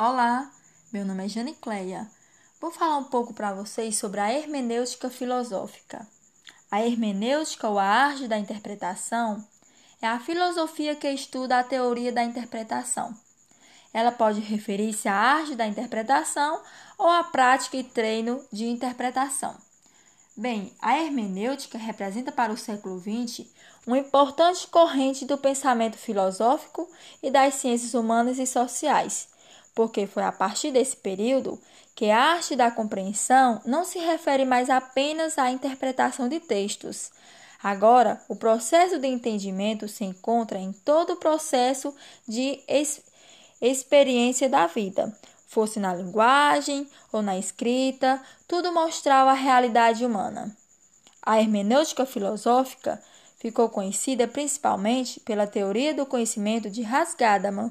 Olá, meu nome é Jane Cleia. Vou falar um pouco para vocês sobre a hermenêutica filosófica. A hermenêutica ou a arte da interpretação é a filosofia que estuda a teoria da interpretação. Ela pode referir-se à arte da interpretação ou à prática e treino de interpretação. Bem, a hermenêutica representa para o século XX uma importante corrente do pensamento filosófico e das ciências humanas e sociais porque foi a partir desse período que a arte da compreensão não se refere mais apenas à interpretação de textos. Agora, o processo de entendimento se encontra em todo o processo de ex experiência da vida, fosse na linguagem ou na escrita, tudo mostrava a realidade humana. A hermenêutica filosófica ficou conhecida principalmente pela teoria do conhecimento de Hans Gadamer.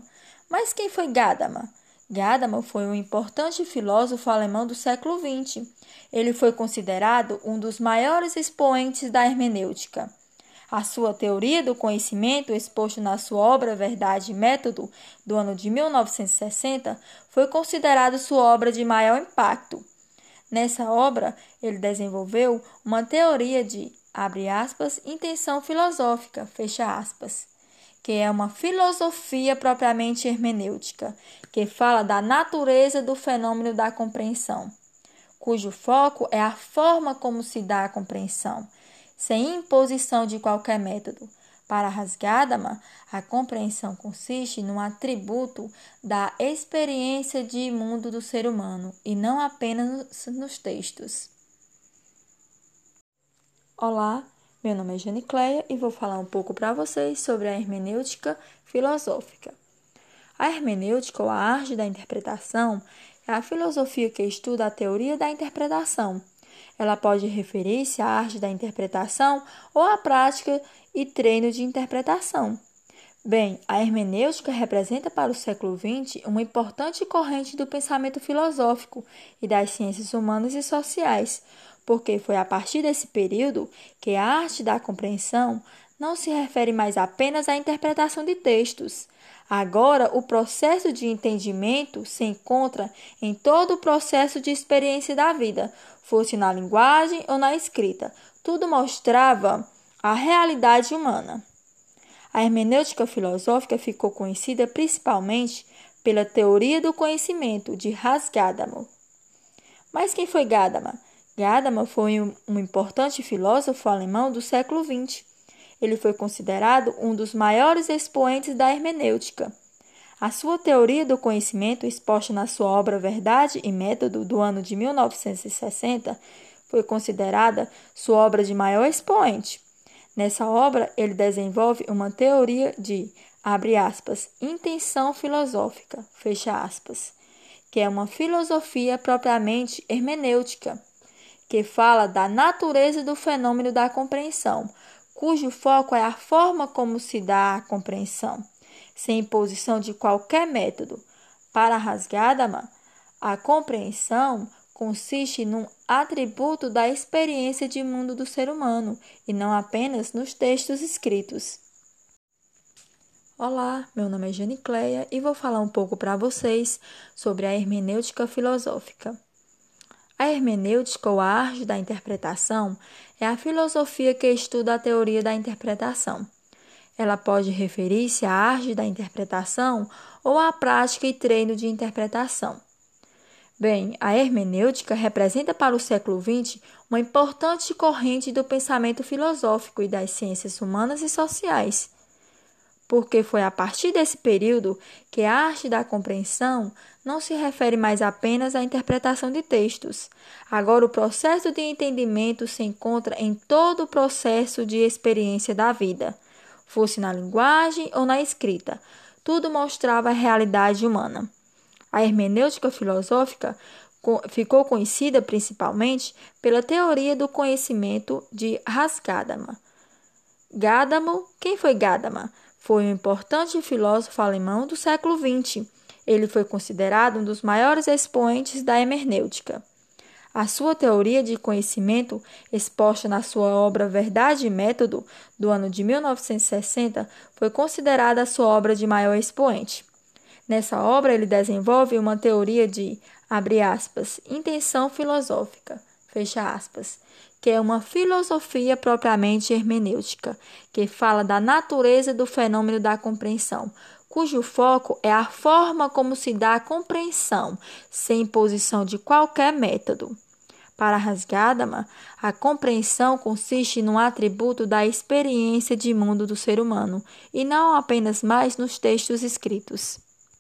Mas quem foi Gadamer? Gadamer foi um importante filósofo alemão do século XX. Ele foi considerado um dos maiores expoentes da hermenêutica. A sua teoria do conhecimento, exposta na sua obra Verdade e Método, do ano de 1960, foi considerada sua obra de maior impacto. Nessa obra, ele desenvolveu uma teoria de, abre aspas, intenção filosófica, fecha aspas que é uma filosofia propriamente hermenêutica, que fala da natureza do fenômeno da compreensão, cujo foco é a forma como se dá a compreensão, sem imposição de qualquer método. Para Rasgadama, a compreensão consiste num atributo da experiência de mundo do ser humano e não apenas nos textos. Olá, meu nome é Jane Cleia e vou falar um pouco para vocês sobre a hermenêutica filosófica. A hermenêutica, ou a arte da interpretação, é a filosofia que estuda a teoria da interpretação. Ela pode referir-se à arte da interpretação ou à prática e treino de interpretação. Bem, a hermenêutica representa para o século XX uma importante corrente do pensamento filosófico e das ciências humanas e sociais, porque foi a partir desse período que a arte da compreensão não se refere mais apenas à interpretação de textos. Agora, o processo de entendimento se encontra em todo o processo de experiência da vida, fosse na linguagem ou na escrita. Tudo mostrava a realidade humana. A hermenêutica filosófica ficou conhecida principalmente pela teoria do conhecimento de Hans Gadamer. Mas quem foi Gadamer? Gadamer foi um, importante filósofo alemão do século XX. Ele foi considerado um dos maiores expoentes da hermenêutica. A sua teoria do conhecimento, exposta na sua obra Verdade e Método do ano de 1960, foi considerada sua obra de maior expoente. Nessa obra, ele desenvolve uma teoria de, abre aspas, intenção filosófica, fecha aspas, que é uma filosofia propriamente hermenêutica que fala da natureza do fenômeno da compreensão, cujo foco é a forma como se dá a compreensão, sem imposição de qualquer método. Para Rasgadama, a compreensão consiste num atributo da experiência de mundo do ser humano e não apenas nos textos escritos. Olá, meu nome é Jane Cleia e vou falar um pouco para vocês sobre a hermenêutica filosófica. A hermenêutica ou a arte da interpretação é a filosofia que estuda a teoria da interpretação. Ela pode referir-se à arte da interpretação ou à prática e treino de interpretação. Bem, a hermenêutica representa para o século XX uma importante corrente do pensamento filosófico e das ciências humanas e sociais porque foi a partir desse período que a arte da compreensão não se refere mais apenas à interpretação de textos. Agora, o processo de entendimento se encontra em todo o processo de experiência da vida, fosse na linguagem ou na escrita. Tudo mostrava a realidade humana. A hermenêutica filosófica ficou conhecida principalmente pela teoria do conhecimento de Gadamer. Gadamer, quem foi Gadamer? Foi um importante filósofo alemão do século XX. Ele foi considerado um dos maiores expoentes da hermenêutica. A sua teoria de conhecimento, exposta na sua obra Verdade e Método, do ano de 1960, foi considerada a sua obra de maior expoente. Nessa obra, ele desenvolve uma teoria de, abre aspas, intenção filosófica, fecha aspas, que é uma filosofia propriamente hermenêutica, que fala da natureza do fenômeno da compreensão, cujo foco é a forma como se dá a compreensão, sem imposição de qualquer método. Para Rasgadaman, a compreensão consiste num atributo da experiência de mundo do ser humano, e não apenas mais nos textos escritos.